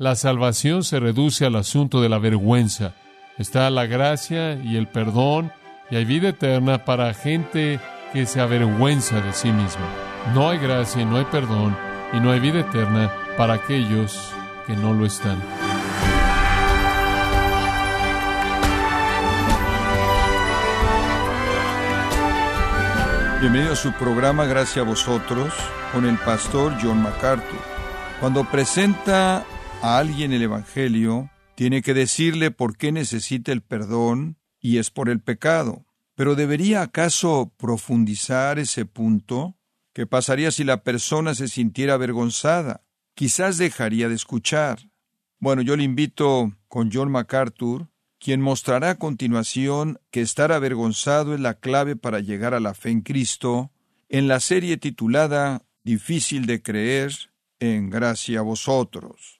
La salvación se reduce al asunto de la vergüenza. Está la gracia y el perdón y hay vida eterna para gente que se avergüenza de sí misma. No hay gracia y no hay perdón y no hay vida eterna para aquellos que no lo están. Bienvenido a su programa Gracias a vosotros con el pastor John MacArthur. Cuando presenta a alguien el Evangelio, tiene que decirle por qué necesita el perdón y es por el pecado. Pero ¿debería acaso profundizar ese punto? ¿Qué pasaría si la persona se sintiera avergonzada? Quizás dejaría de escuchar. Bueno, yo le invito con John MacArthur quien mostrará a continuación que estar avergonzado es la clave para llegar a la fe en Cristo, en la serie titulada Difícil de creer, en gracia a vosotros.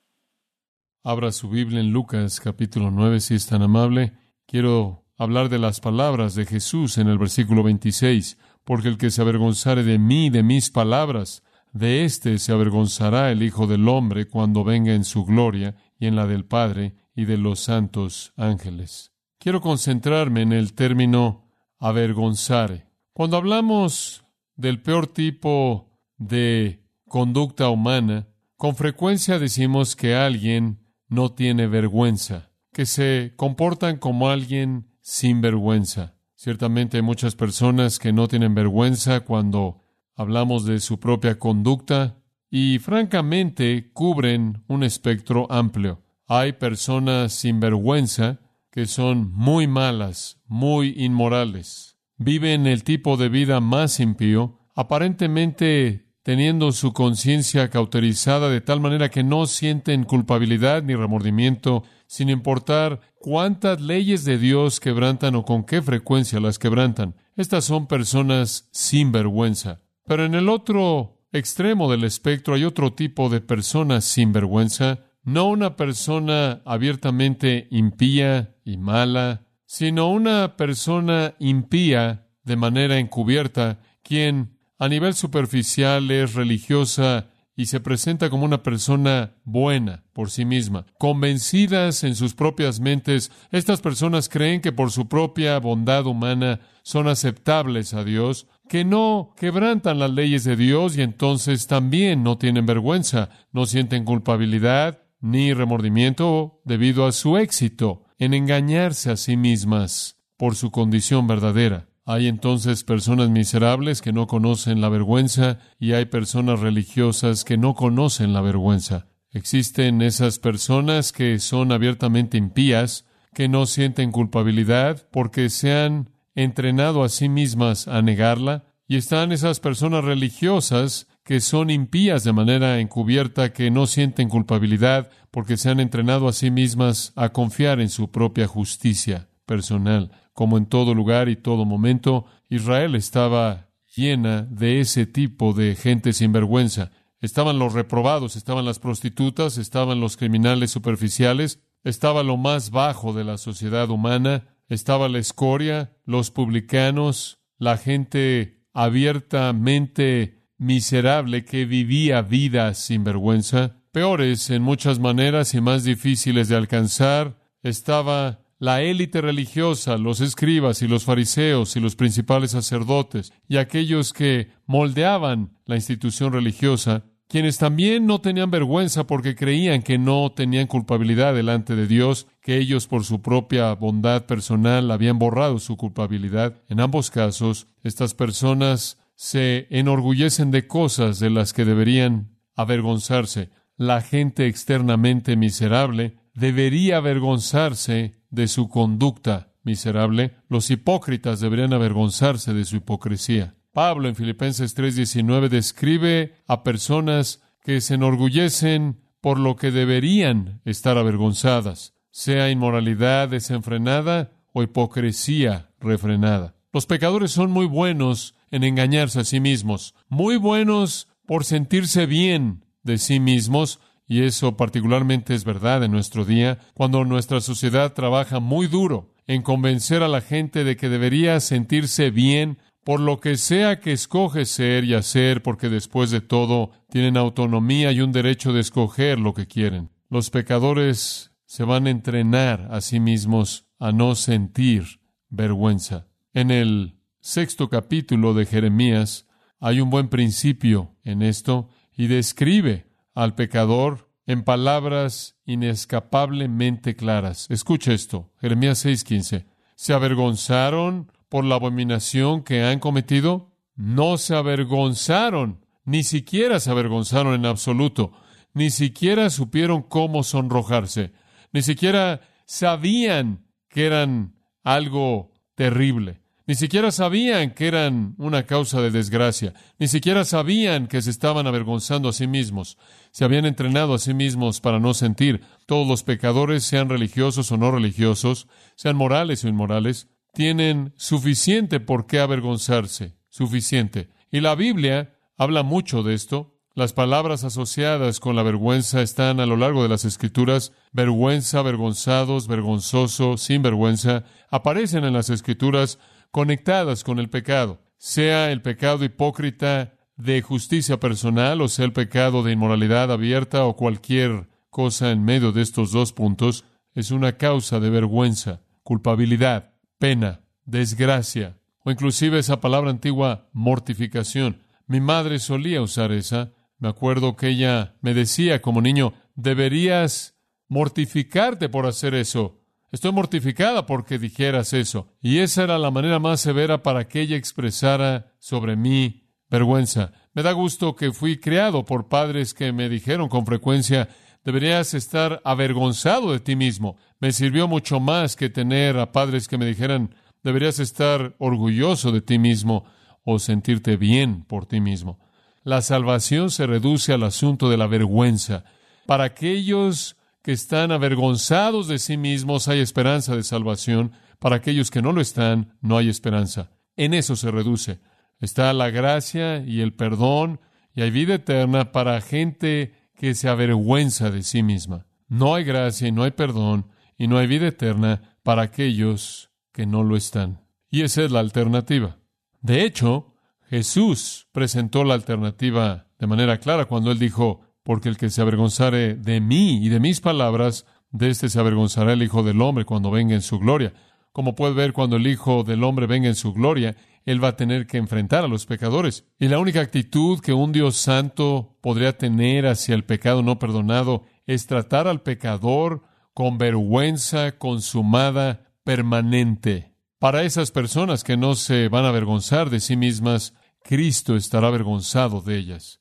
Abra su Biblia en Lucas capítulo 9 si es tan amable. Quiero hablar de las palabras de Jesús en el versículo 26, porque el que se avergonzare de mí, de mis palabras, de éste se avergonzará el Hijo del Hombre cuando venga en su gloria y en la del Padre y de los santos ángeles. Quiero concentrarme en el término avergonzare. Cuando hablamos del peor tipo de conducta humana, con frecuencia decimos que alguien no tiene vergüenza, que se comportan como alguien sin vergüenza. Ciertamente hay muchas personas que no tienen vergüenza cuando hablamos de su propia conducta y francamente cubren un espectro amplio. Hay personas sin vergüenza que son muy malas, muy inmorales. Viven el tipo de vida más impío, aparentemente teniendo su conciencia cauterizada de tal manera que no sienten culpabilidad ni remordimiento, sin importar cuántas leyes de Dios quebrantan o con qué frecuencia las quebrantan. Estas son personas sin vergüenza. Pero en el otro extremo del espectro hay otro tipo de personas sin vergüenza no una persona abiertamente impía y mala, sino una persona impía de manera encubierta, quien a nivel superficial es religiosa y se presenta como una persona buena por sí misma. Convencidas en sus propias mentes, estas personas creen que por su propia bondad humana son aceptables a Dios, que no quebrantan las leyes de Dios y entonces también no tienen vergüenza, no sienten culpabilidad, ni remordimiento debido a su éxito en engañarse a sí mismas por su condición verdadera. Hay entonces personas miserables que no conocen la vergüenza y hay personas religiosas que no conocen la vergüenza. Existen esas personas que son abiertamente impías, que no sienten culpabilidad porque se han entrenado a sí mismas a negarla, y están esas personas religiosas que son impías de manera encubierta, que no sienten culpabilidad porque se han entrenado a sí mismas a confiar en su propia justicia personal. Como en todo lugar y todo momento, Israel estaba llena de ese tipo de gente sin vergüenza. Estaban los reprobados, estaban las prostitutas, estaban los criminales superficiales, estaba lo más bajo de la sociedad humana, estaba la escoria, los publicanos, la gente abiertamente miserable que vivía vidas sin vergüenza, peores en muchas maneras y más difíciles de alcanzar, estaba la élite religiosa, los escribas y los fariseos y los principales sacerdotes y aquellos que moldeaban la institución religiosa, quienes también no tenían vergüenza porque creían que no tenían culpabilidad delante de Dios, que ellos por su propia bondad personal habían borrado su culpabilidad. En ambos casos, estas personas se enorgullecen de cosas de las que deberían avergonzarse. La gente externamente miserable debería avergonzarse de su conducta miserable. Los hipócritas deberían avergonzarse de su hipocresía. Pablo en Filipenses 3:19 describe a personas que se enorgullecen por lo que deberían estar avergonzadas, sea inmoralidad desenfrenada o hipocresía refrenada. Los pecadores son muy buenos en engañarse a sí mismos, muy buenos por sentirse bien de sí mismos, y eso particularmente es verdad en nuestro día, cuando nuestra sociedad trabaja muy duro en convencer a la gente de que debería sentirse bien por lo que sea que escoge ser y hacer, porque después de todo tienen autonomía y un derecho de escoger lo que quieren. Los pecadores se van a entrenar a sí mismos a no sentir vergüenza. En el sexto capítulo de Jeremías hay un buen principio en esto y describe al pecador en palabras inescapablemente claras. Escucha esto, Jeremías 6:15. ¿Se avergonzaron por la abominación que han cometido? No se avergonzaron, ni siquiera se avergonzaron en absoluto, ni siquiera supieron cómo sonrojarse, ni siquiera sabían que eran algo terrible. Ni siquiera sabían que eran una causa de desgracia. Ni siquiera sabían que se estaban avergonzando a sí mismos. Se habían entrenado a sí mismos para no sentir. Todos los pecadores, sean religiosos o no religiosos, sean morales o inmorales, tienen suficiente por qué avergonzarse. Suficiente. Y la Biblia habla mucho de esto. Las palabras asociadas con la vergüenza están a lo largo de las Escrituras. Vergüenza, vergonzados, vergonzoso, sin vergüenza. Aparecen en las Escrituras conectadas con el pecado, sea el pecado hipócrita de justicia personal o sea el pecado de inmoralidad abierta o cualquier cosa en medio de estos dos puntos, es una causa de vergüenza, culpabilidad, pena, desgracia, o inclusive esa palabra antigua, mortificación. Mi madre solía usar esa. Me acuerdo que ella me decía como niño, deberías mortificarte por hacer eso. Estoy mortificada porque dijeras eso. Y esa era la manera más severa para que ella expresara sobre mí vergüenza. Me da gusto que fui criado por padres que me dijeron con frecuencia, deberías estar avergonzado de ti mismo. Me sirvió mucho más que tener a padres que me dijeran, deberías estar orgulloso de ti mismo o sentirte bien por ti mismo. La salvación se reduce al asunto de la vergüenza. Para aquellos que están avergonzados de sí mismos hay esperanza de salvación. Para aquellos que no lo están, no hay esperanza. En eso se reduce. Está la gracia y el perdón y hay vida eterna para gente que se avergüenza de sí misma. No hay gracia y no hay perdón y no hay vida eterna para aquellos que no lo están. Y esa es la alternativa. De hecho, Jesús presentó la alternativa de manera clara cuando él dijo, porque el que se avergonzare de mí y de mis palabras, de éste se avergonzará el Hijo del Hombre cuando venga en su gloria. Como puede ver, cuando el Hijo del Hombre venga en su gloria, Él va a tener que enfrentar a los pecadores. Y la única actitud que un Dios santo podría tener hacia el pecado no perdonado es tratar al pecador con vergüenza consumada permanente. Para esas personas que no se van a avergonzar de sí mismas, Cristo estará avergonzado de ellas.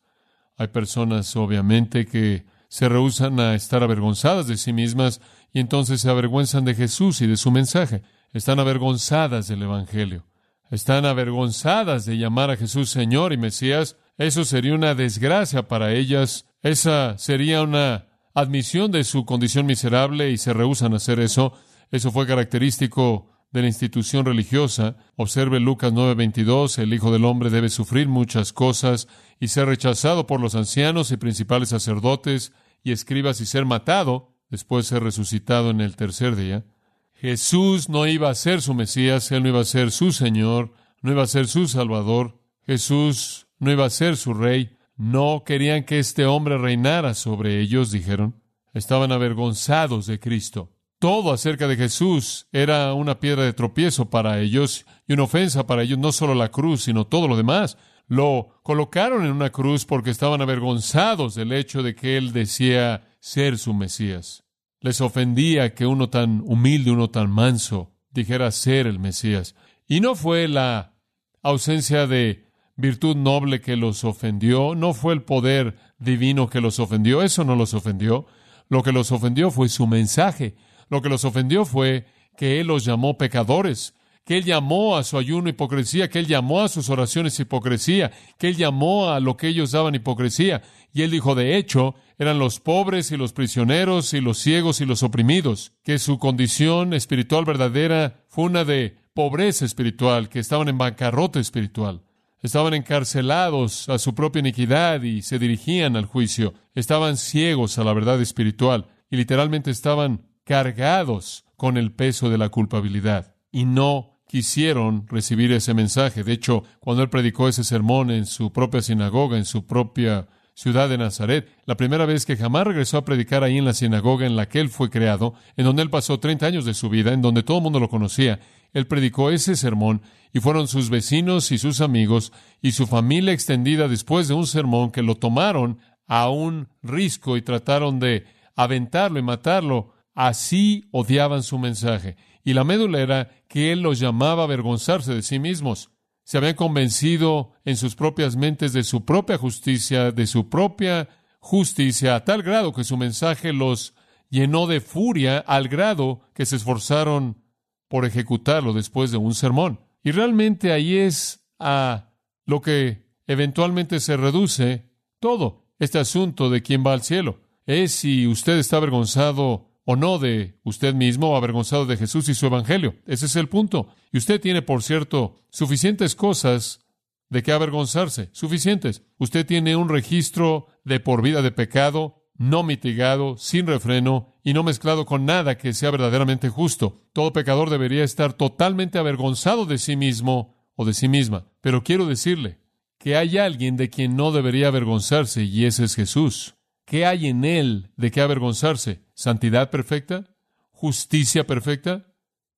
Hay personas, obviamente, que se rehusan a estar avergonzadas de sí mismas y entonces se avergüenzan de Jesús y de su mensaje. Están avergonzadas del Evangelio. Están avergonzadas de llamar a Jesús Señor y Mesías. Eso sería una desgracia para ellas. Esa sería una admisión de su condición miserable y se rehusan a hacer eso. Eso fue característico de la institución religiosa. Observe Lucas 9:22, el Hijo del Hombre debe sufrir muchas cosas y ser rechazado por los ancianos y principales sacerdotes y escribas y ser matado, después ser resucitado en el tercer día. Jesús no iba a ser su Mesías, Él no iba a ser su Señor, no iba a ser su Salvador, Jesús no iba a ser su Rey, no querían que este hombre reinara sobre ellos, dijeron. Estaban avergonzados de Cristo. Todo acerca de Jesús era una piedra de tropiezo para ellos y una ofensa para ellos, no solo la cruz, sino todo lo demás. Lo colocaron en una cruz porque estaban avergonzados del hecho de que él decía ser su Mesías. Les ofendía que uno tan humilde, uno tan manso, dijera ser el Mesías. Y no fue la ausencia de virtud noble que los ofendió, no fue el poder divino que los ofendió, eso no los ofendió. Lo que los ofendió fue su mensaje, lo que los ofendió fue que Él los llamó pecadores, que Él llamó a su ayuno hipocresía, que Él llamó a sus oraciones hipocresía, que Él llamó a lo que ellos daban hipocresía. Y Él dijo, de hecho, eran los pobres y los prisioneros y los ciegos y los oprimidos, que su condición espiritual verdadera fue una de pobreza espiritual, que estaban en bancarrota espiritual. Estaban encarcelados a su propia iniquidad y se dirigían al juicio. Estaban ciegos a la verdad espiritual y literalmente estaban cargados con el peso de la culpabilidad y no quisieron recibir ese mensaje. De hecho, cuando él predicó ese sermón en su propia sinagoga, en su propia ciudad de Nazaret, la primera vez que jamás regresó a predicar ahí en la sinagoga en la que él fue creado, en donde él pasó 30 años de su vida, en donde todo el mundo lo conocía. Él predicó ese sermón y fueron sus vecinos y sus amigos y su familia extendida después de un sermón que lo tomaron a un risco y trataron de aventarlo y matarlo. Así odiaban su mensaje. Y la médula era que él los llamaba a avergonzarse de sí mismos. Se habían convencido en sus propias mentes de su propia justicia, de su propia justicia, a tal grado que su mensaje los llenó de furia, al grado que se esforzaron por ejecutarlo después de un sermón. Y realmente ahí es a lo que eventualmente se reduce todo este asunto de quién va al cielo. Es si usted está avergonzado o no de usted mismo avergonzado de Jesús y su Evangelio. Ese es el punto. Y usted tiene, por cierto, suficientes cosas de qué avergonzarse, suficientes. Usted tiene un registro de por vida de pecado, no mitigado, sin refreno y no mezclado con nada que sea verdaderamente justo. Todo pecador debería estar totalmente avergonzado de sí mismo o de sí misma. Pero quiero decirle que hay alguien de quien no debería avergonzarse y ese es Jesús. ¿Qué hay en él de qué avergonzarse? ¿Santidad perfecta? ¿Justicia perfecta?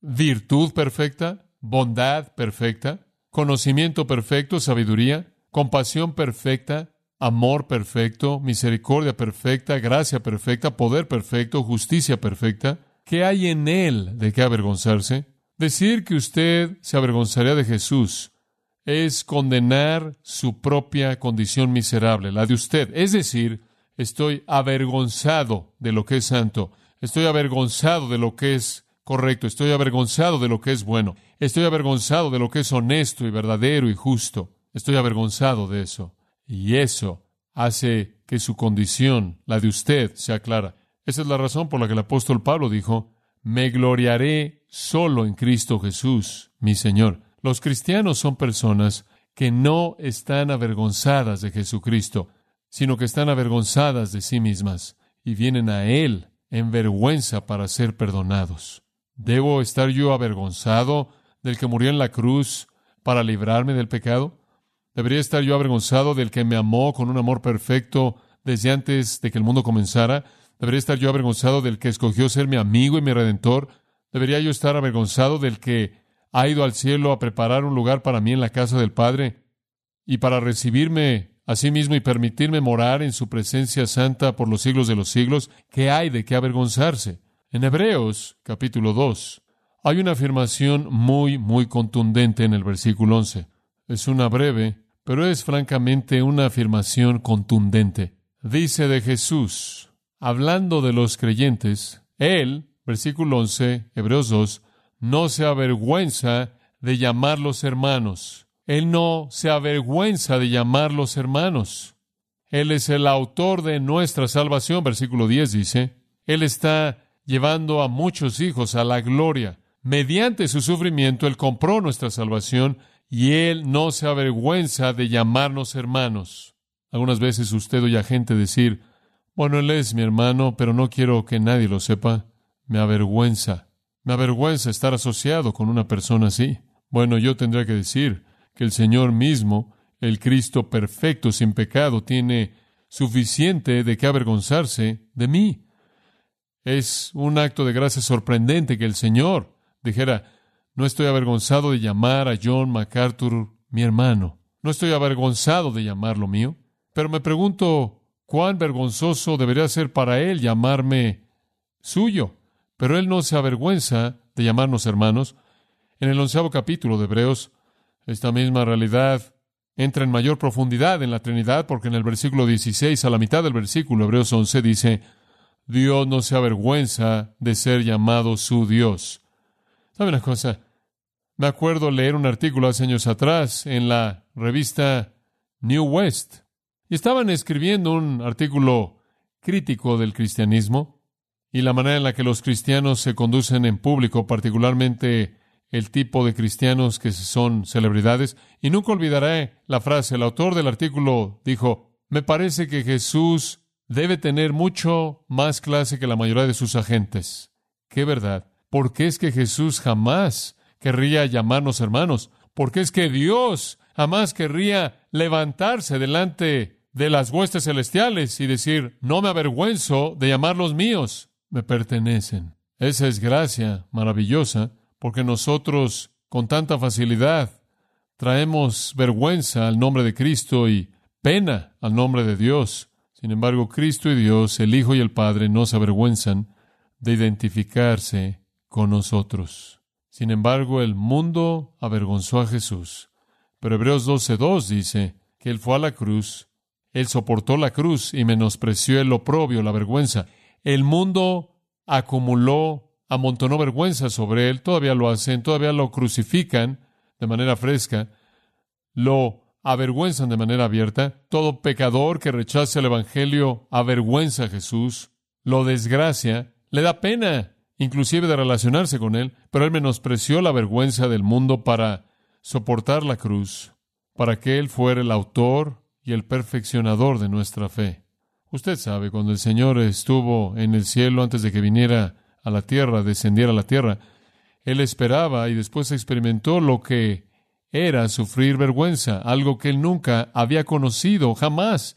¿Virtud perfecta? ¿Bondad perfecta? ¿Conocimiento perfecto? ¿Sabiduría? ¿Compasión perfecta? ¿Amor perfecto? ¿Misericordia perfecta? ¿Gracia perfecta? ¿Poder perfecto? ¿Justicia perfecta? ¿Qué hay en él de qué avergonzarse? Decir que usted se avergonzaría de Jesús es condenar su propia condición miserable, la de usted. Es decir, Estoy avergonzado de lo que es santo. Estoy avergonzado de lo que es correcto. Estoy avergonzado de lo que es bueno. Estoy avergonzado de lo que es honesto y verdadero y justo. Estoy avergonzado de eso. Y eso hace que su condición, la de usted, sea clara. Esa es la razón por la que el apóstol Pablo dijo, me gloriaré solo en Cristo Jesús, mi Señor. Los cristianos son personas que no están avergonzadas de Jesucristo sino que están avergonzadas de sí mismas y vienen a Él en vergüenza para ser perdonados. ¿Debo estar yo avergonzado del que murió en la cruz para librarme del pecado? ¿Debería estar yo avergonzado del que me amó con un amor perfecto desde antes de que el mundo comenzara? ¿Debería estar yo avergonzado del que escogió ser mi amigo y mi redentor? ¿Debería yo estar avergonzado del que ha ido al cielo a preparar un lugar para mí en la casa del Padre y para recibirme Asimismo, y permitirme morar en su presencia santa por los siglos de los siglos, ¿qué hay de qué avergonzarse? En Hebreos capítulo 2 hay una afirmación muy, muy contundente en el versículo 11. Es una breve, pero es francamente una afirmación contundente. Dice de Jesús, hablando de los creyentes, Él, versículo 11, Hebreos 2, no se avergüenza de llamarlos hermanos él no se avergüenza de llamarlos hermanos. Él es el autor de nuestra salvación, versículo 10 dice. Él está llevando a muchos hijos a la gloria. Mediante su sufrimiento, Él compró nuestra salvación y Él no se avergüenza de llamarnos hermanos. Algunas veces usted oye a gente decir, bueno, Él es mi hermano, pero no quiero que nadie lo sepa. Me avergüenza. Me avergüenza estar asociado con una persona así. Bueno, yo tendría que decir, que el Señor mismo, el Cristo perfecto, sin pecado, tiene suficiente de qué avergonzarse de mí. Es un acto de gracia sorprendente que el Señor dijera, no estoy avergonzado de llamar a John MacArthur mi hermano, no estoy avergonzado de llamarlo mío, pero me pregunto cuán vergonzoso debería ser para él llamarme suyo, pero él no se avergüenza de llamarnos hermanos. En el onceavo capítulo de Hebreos, esta misma realidad entra en mayor profundidad en la Trinidad, porque en el versículo 16, a la mitad del versículo, Hebreos 11, dice, Dios no se avergüenza de ser llamado su Dios. ¿Sabe una cosa? Me acuerdo leer un artículo hace años atrás en la revista New West, y estaban escribiendo un artículo crítico del cristianismo y la manera en la que los cristianos se conducen en público, particularmente el tipo de cristianos que son celebridades. Y nunca olvidaré la frase, el autor del artículo dijo, me parece que Jesús debe tener mucho más clase que la mayoría de sus agentes. ¡Qué verdad! ¿Por qué es que Jesús jamás querría llamarnos hermanos? ¿Por qué es que Dios jamás querría levantarse delante de las huestes celestiales y decir, no me avergüenzo de llamarlos míos, me pertenecen. Esa es gracia maravillosa, porque nosotros con tanta facilidad traemos vergüenza al nombre de Cristo y pena al nombre de Dios. Sin embargo, Cristo y Dios, el Hijo y el Padre, no se avergüenzan de identificarse con nosotros. Sin embargo, el mundo avergonzó a Jesús. Pero Hebreos 12.2 dice que Él fue a la cruz, Él soportó la cruz y menospreció el oprobio, la vergüenza. El mundo acumuló, amontonó vergüenza sobre Él, todavía lo hacen, todavía lo crucifican de manera fresca, lo avergüenzan de manera abierta. Todo pecador que rechace el Evangelio avergüenza a Jesús, lo desgracia, le da pena inclusive de relacionarse con Él, pero Él menospreció la vergüenza del mundo para soportar la cruz, para que Él fuera el autor y el perfeccionador de nuestra fe. Usted sabe, cuando el Señor estuvo en el cielo antes de que viniera a la tierra, descendiera a la tierra, Él esperaba y después experimentó lo que era sufrir vergüenza, algo que Él nunca había conocido jamás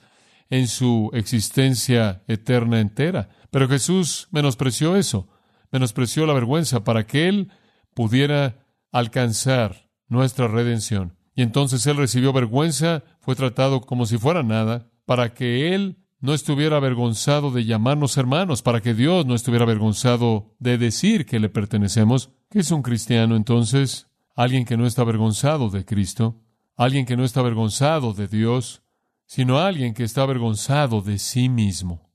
en su existencia eterna entera. Pero Jesús menospreció eso menospreció la vergüenza para que Él pudiera alcanzar nuestra redención. Y entonces Él recibió vergüenza, fue tratado como si fuera nada, para que Él no estuviera avergonzado de llamarnos hermanos, para que Dios no estuviera avergonzado de decir que le pertenecemos. ¿Qué es un cristiano entonces? Alguien que no está avergonzado de Cristo, alguien que no está avergonzado de Dios, sino alguien que está avergonzado de sí mismo.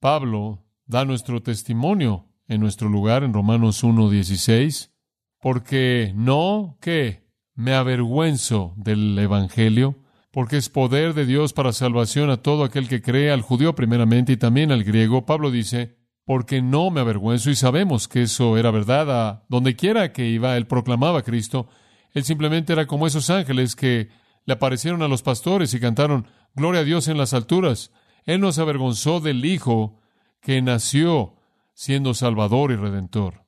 Pablo da nuestro testimonio en nuestro lugar en Romanos 1.16, porque no que me avergüenzo del Evangelio, porque es poder de Dios para salvación a todo aquel que cree, al judío primeramente y también al griego. Pablo dice, porque no me avergüenzo y sabemos que eso era verdad. A donde quiera que iba, él proclamaba a Cristo. Él simplemente era como esos ángeles que le aparecieron a los pastores y cantaron, Gloria a Dios en las alturas. Él no se avergonzó del Hijo que nació siendo Salvador y Redentor.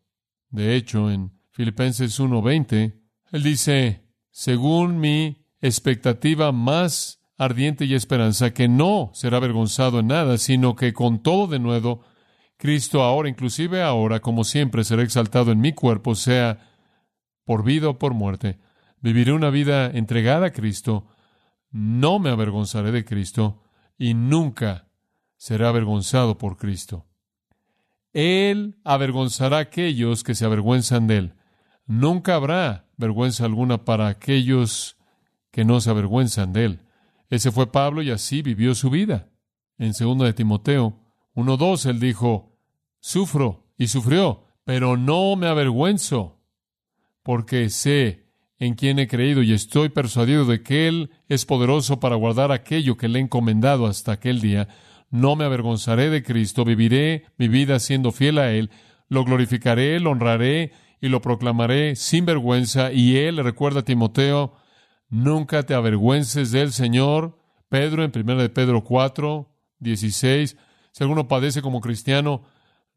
De hecho, en Filipenses 1:20, él dice, según mi expectativa más ardiente y esperanza, que no será avergonzado en nada, sino que con todo de nuevo, Cristo ahora, inclusive ahora, como siempre, será exaltado en mi cuerpo, sea por vida o por muerte. Viviré una vida entregada a Cristo, no me avergonzaré de Cristo y nunca seré avergonzado por Cristo. Él avergonzará a aquellos que se avergüenzan de Él. Nunca habrá vergüenza alguna para aquellos que no se avergüenzan de Él. Ese fue Pablo y así vivió su vida. En 2 de Timoteo 1.2 él dijo, sufro y sufrió, pero no me avergüenzo, porque sé en quién he creído y estoy persuadido de que Él es poderoso para guardar aquello que le he encomendado hasta aquel día no me avergonzaré de Cristo, viviré mi vida siendo fiel a Él, lo glorificaré, lo honraré y lo proclamaré sin vergüenza. Y Él recuerda a Timoteo, nunca te avergüences del Señor. Pedro, en 1 de Pedro 4, 16, si alguno padece como cristiano,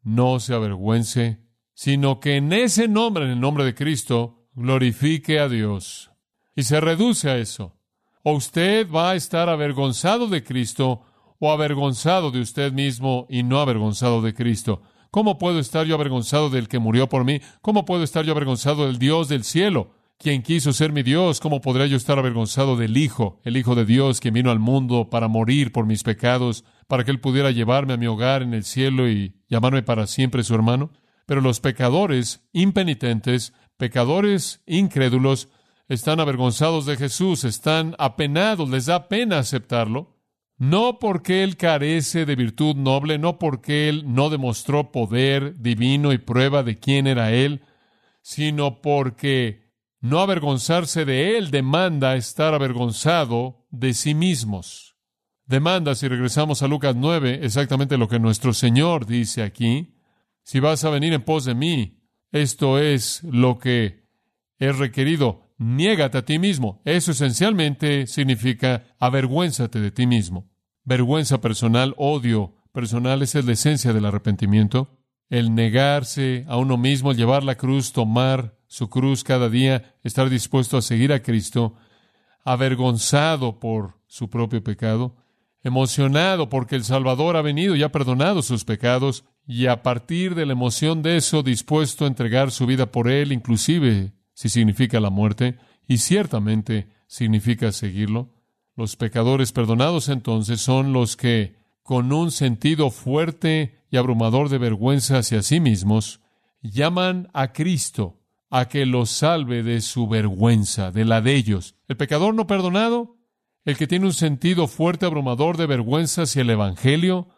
no se avergüence, sino que en ese nombre, en el nombre de Cristo, glorifique a Dios. Y se reduce a eso. O usted va a estar avergonzado de Cristo, o avergonzado de usted mismo y no avergonzado de Cristo. ¿Cómo puedo estar yo avergonzado del que murió por mí? ¿Cómo puedo estar yo avergonzado del Dios del cielo, quien quiso ser mi Dios? ¿Cómo podría yo estar avergonzado del Hijo, el Hijo de Dios, que vino al mundo para morir por mis pecados, para que Él pudiera llevarme a mi hogar en el cielo y llamarme para siempre su hermano? Pero los pecadores impenitentes, pecadores incrédulos, están avergonzados de Jesús, están apenados, les da pena aceptarlo no porque él carece de virtud noble, no porque él no demostró poder divino y prueba de quién era él, sino porque no avergonzarse de él demanda estar avergonzado de sí mismos. Demanda, si regresamos a Lucas 9, exactamente lo que nuestro Señor dice aquí. Si vas a venir en pos de mí, esto es lo que es requerido. Niégate a ti mismo. Eso esencialmente significa avergüénzate de ti mismo vergüenza personal, odio personal, esa es la esencia del arrepentimiento. El negarse a uno mismo, llevar la cruz, tomar su cruz cada día, estar dispuesto a seguir a Cristo, avergonzado por su propio pecado. emocionado porque el Salvador ha venido y ha perdonado sus pecados, y a partir de la emoción de eso dispuesto a entregar su vida por Él, inclusive si significa la muerte, y ciertamente significa seguirlo. Los pecadores perdonados entonces son los que, con un sentido fuerte y abrumador de vergüenza hacia sí mismos, llaman a Cristo a que los salve de su vergüenza, de la de ellos. El pecador no perdonado, el que tiene un sentido fuerte, abrumador de vergüenza hacia el Evangelio,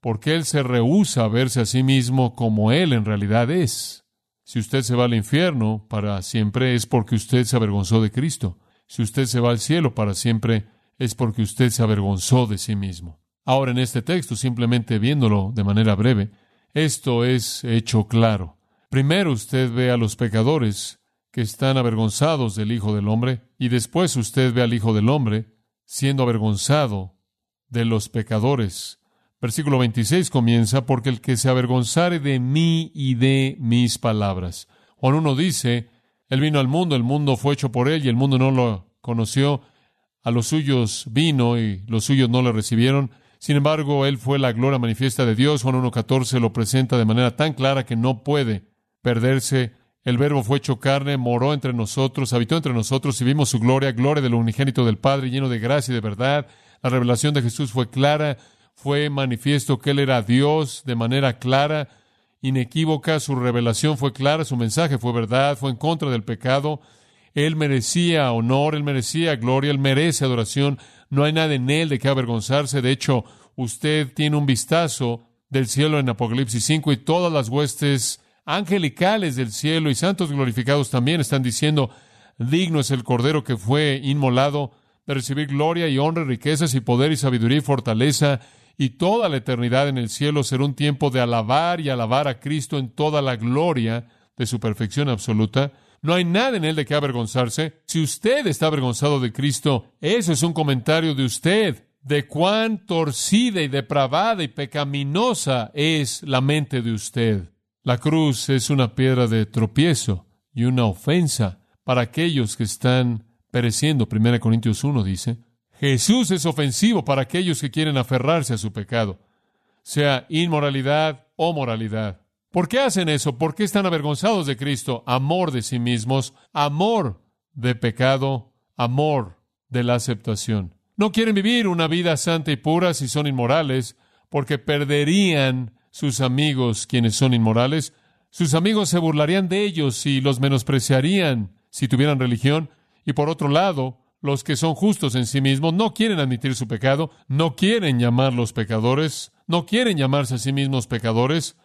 porque él se rehúsa a verse a sí mismo como él en realidad es. Si usted se va al infierno para siempre es porque usted se avergonzó de Cristo. Si usted se va al cielo para siempre es porque usted se avergonzó de sí mismo. Ahora en este texto, simplemente viéndolo de manera breve, esto es hecho claro. Primero usted ve a los pecadores que están avergonzados del Hijo del Hombre, y después usted ve al Hijo del Hombre siendo avergonzado de los pecadores Versículo 26 comienza, porque el que se avergonzare de mí y de mis palabras. Juan 1 dice, Él vino al mundo, el mundo fue hecho por Él y el mundo no lo conoció. A los suyos vino y los suyos no le recibieron. Sin embargo, Él fue la gloria manifiesta de Dios. Juan 1.14 lo presenta de manera tan clara que no puede perderse. El verbo fue hecho carne, moró entre nosotros, habitó entre nosotros y vimos su gloria, gloria del unigénito del Padre, lleno de gracia y de verdad. La revelación de Jesús fue clara, fue manifiesto que Él era Dios de manera clara, inequívoca, su revelación fue clara, su mensaje fue verdad, fue en contra del pecado. Él merecía honor, Él merecía gloria, Él merece adoración. No hay nada en Él de qué avergonzarse. De hecho, usted tiene un vistazo del cielo en Apocalipsis 5 y todas las huestes angelicales del cielo y santos glorificados también están diciendo, digno es el Cordero que fue inmolado de recibir gloria y honra, riquezas y poder y sabiduría y fortaleza y toda la eternidad en el cielo será un tiempo de alabar y alabar a Cristo en toda la gloria de su perfección absoluta. No hay nada en él de qué avergonzarse. Si usted está avergonzado de Cristo, eso es un comentario de usted, de cuán torcida y depravada y pecaminosa es la mente de usted. La cruz es una piedra de tropiezo y una ofensa para aquellos que están pereciendo. 1 Corintios 1 dice. Jesús es ofensivo para aquellos que quieren aferrarse a su pecado, sea inmoralidad o moralidad. ¿Por qué hacen eso? ¿Por qué están avergonzados de Cristo? Amor de sí mismos, amor de pecado, amor de la aceptación. No quieren vivir una vida santa y pura si son inmorales, porque perderían sus amigos quienes son inmorales. Sus amigos se burlarían de ellos y los menospreciarían si tuvieran religión. Y por otro lado, los que son justos en sí mismos no quieren admitir su pecado, no quieren llamarlos pecadores, no quieren llamarse a sí mismos pecadores.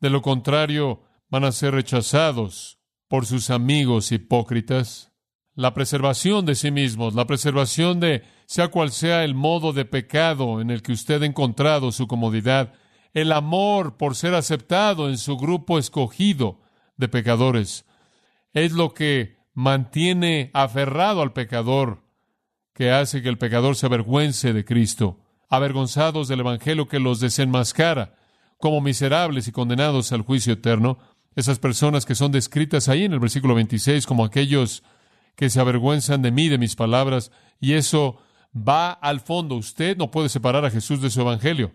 De lo contrario, van a ser rechazados por sus amigos hipócritas. La preservación de sí mismos, la preservación de sea cual sea el modo de pecado en el que usted ha encontrado su comodidad, el amor por ser aceptado en su grupo escogido de pecadores, es lo que mantiene aferrado al pecador que hace que el pecador se avergüence de Cristo, avergonzados del Evangelio que los desenmascara como miserables y condenados al juicio eterno, esas personas que son descritas ahí en el versículo 26 como aquellos que se avergüenzan de mí, de mis palabras, y eso va al fondo. Usted no puede separar a Jesús de su Evangelio.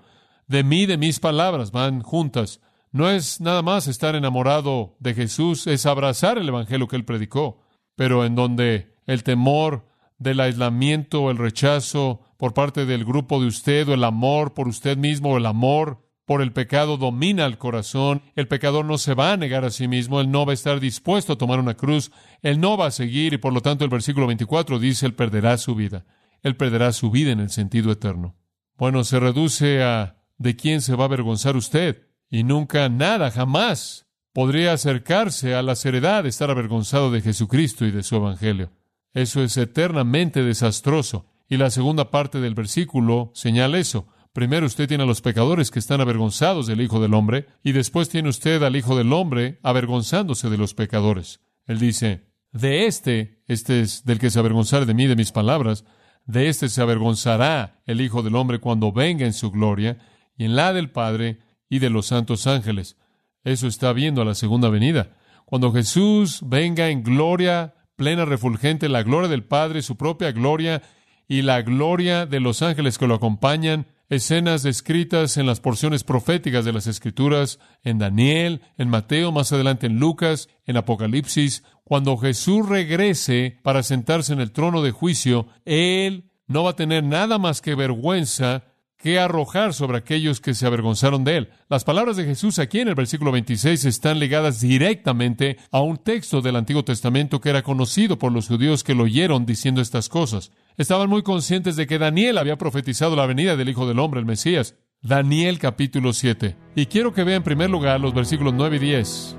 De mí, de mis palabras, van juntas. No es nada más estar enamorado de Jesús, es abrazar el Evangelio que él predicó, pero en donde el temor del aislamiento el rechazo por parte del grupo de usted o el amor por usted mismo o el amor por el pecado domina el corazón, el pecador no se va a negar a sí mismo, él no va a estar dispuesto a tomar una cruz, él no va a seguir y por lo tanto el versículo 24 dice, él perderá su vida, él perderá su vida en el sentido eterno. Bueno, se reduce a de quién se va a avergonzar usted y nunca, nada, jamás podría acercarse a la seriedad de estar avergonzado de Jesucristo y de su Evangelio. Eso es eternamente desastroso. Y la segunda parte del versículo señala eso. Primero usted tiene a los pecadores que están avergonzados del Hijo del Hombre, y después tiene usted al Hijo del Hombre avergonzándose de los pecadores. Él dice, de este, este es del que se avergonzará de mí, de mis palabras, de este se avergonzará el Hijo del Hombre cuando venga en su gloria, y en la del Padre y de los santos ángeles. Eso está viendo a la segunda venida. Cuando Jesús venga en gloria plena, refulgente, la gloria del Padre, su propia gloria, y la gloria de los ángeles que lo acompañan, escenas descritas en las porciones proféticas de las Escrituras, en Daniel, en Mateo, más adelante en Lucas, en Apocalipsis, cuando Jesús regrese para sentarse en el trono de juicio, Él no va a tener nada más que vergüenza que arrojar sobre aquellos que se avergonzaron de él. Las palabras de Jesús aquí en el versículo 26 están ligadas directamente a un texto del Antiguo Testamento que era conocido por los judíos que lo oyeron diciendo estas cosas. Estaban muy conscientes de que Daniel había profetizado la venida del Hijo del Hombre, el Mesías. Daniel capítulo 7. Y quiero que vea en primer lugar los versículos 9 y 10.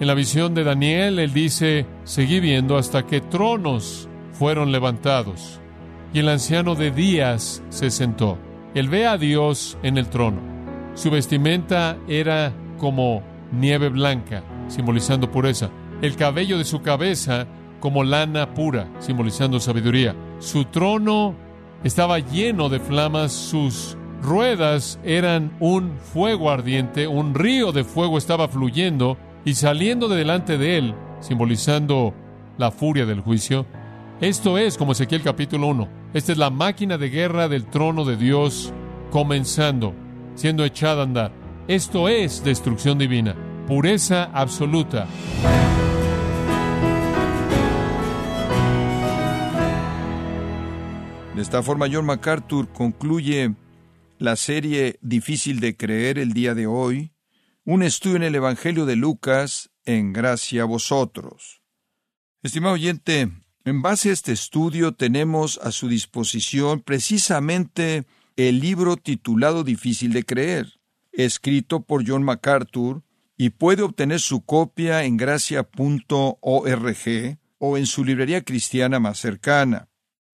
En la visión de Daniel, él dice, seguí viendo hasta que tronos fueron levantados. Y el anciano de días se sentó él ve a Dios en el trono. Su vestimenta era como nieve blanca, simbolizando pureza. El cabello de su cabeza como lana pura, simbolizando sabiduría. Su trono estaba lleno de flamas, sus ruedas eran un fuego ardiente, un río de fuego estaba fluyendo y saliendo de delante de él, simbolizando la furia del juicio. Esto es como Ezequiel capítulo 1 esta es la máquina de guerra del trono de Dios comenzando, siendo echada a andar. Esto es destrucción divina, pureza absoluta. De esta forma, John MacArthur concluye la serie Difícil de creer el día de hoy, un estudio en el Evangelio de Lucas, en gracia a vosotros. Estimado oyente, en base a este estudio tenemos a su disposición precisamente el libro titulado Difícil de creer, escrito por John MacArthur, y puede obtener su copia en gracia.org o en su librería cristiana más cercana.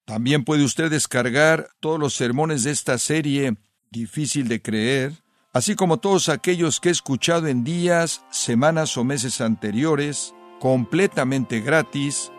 También puede usted descargar todos los sermones de esta serie Difícil de creer, así como todos aquellos que he escuchado en días, semanas o meses anteriores, completamente gratis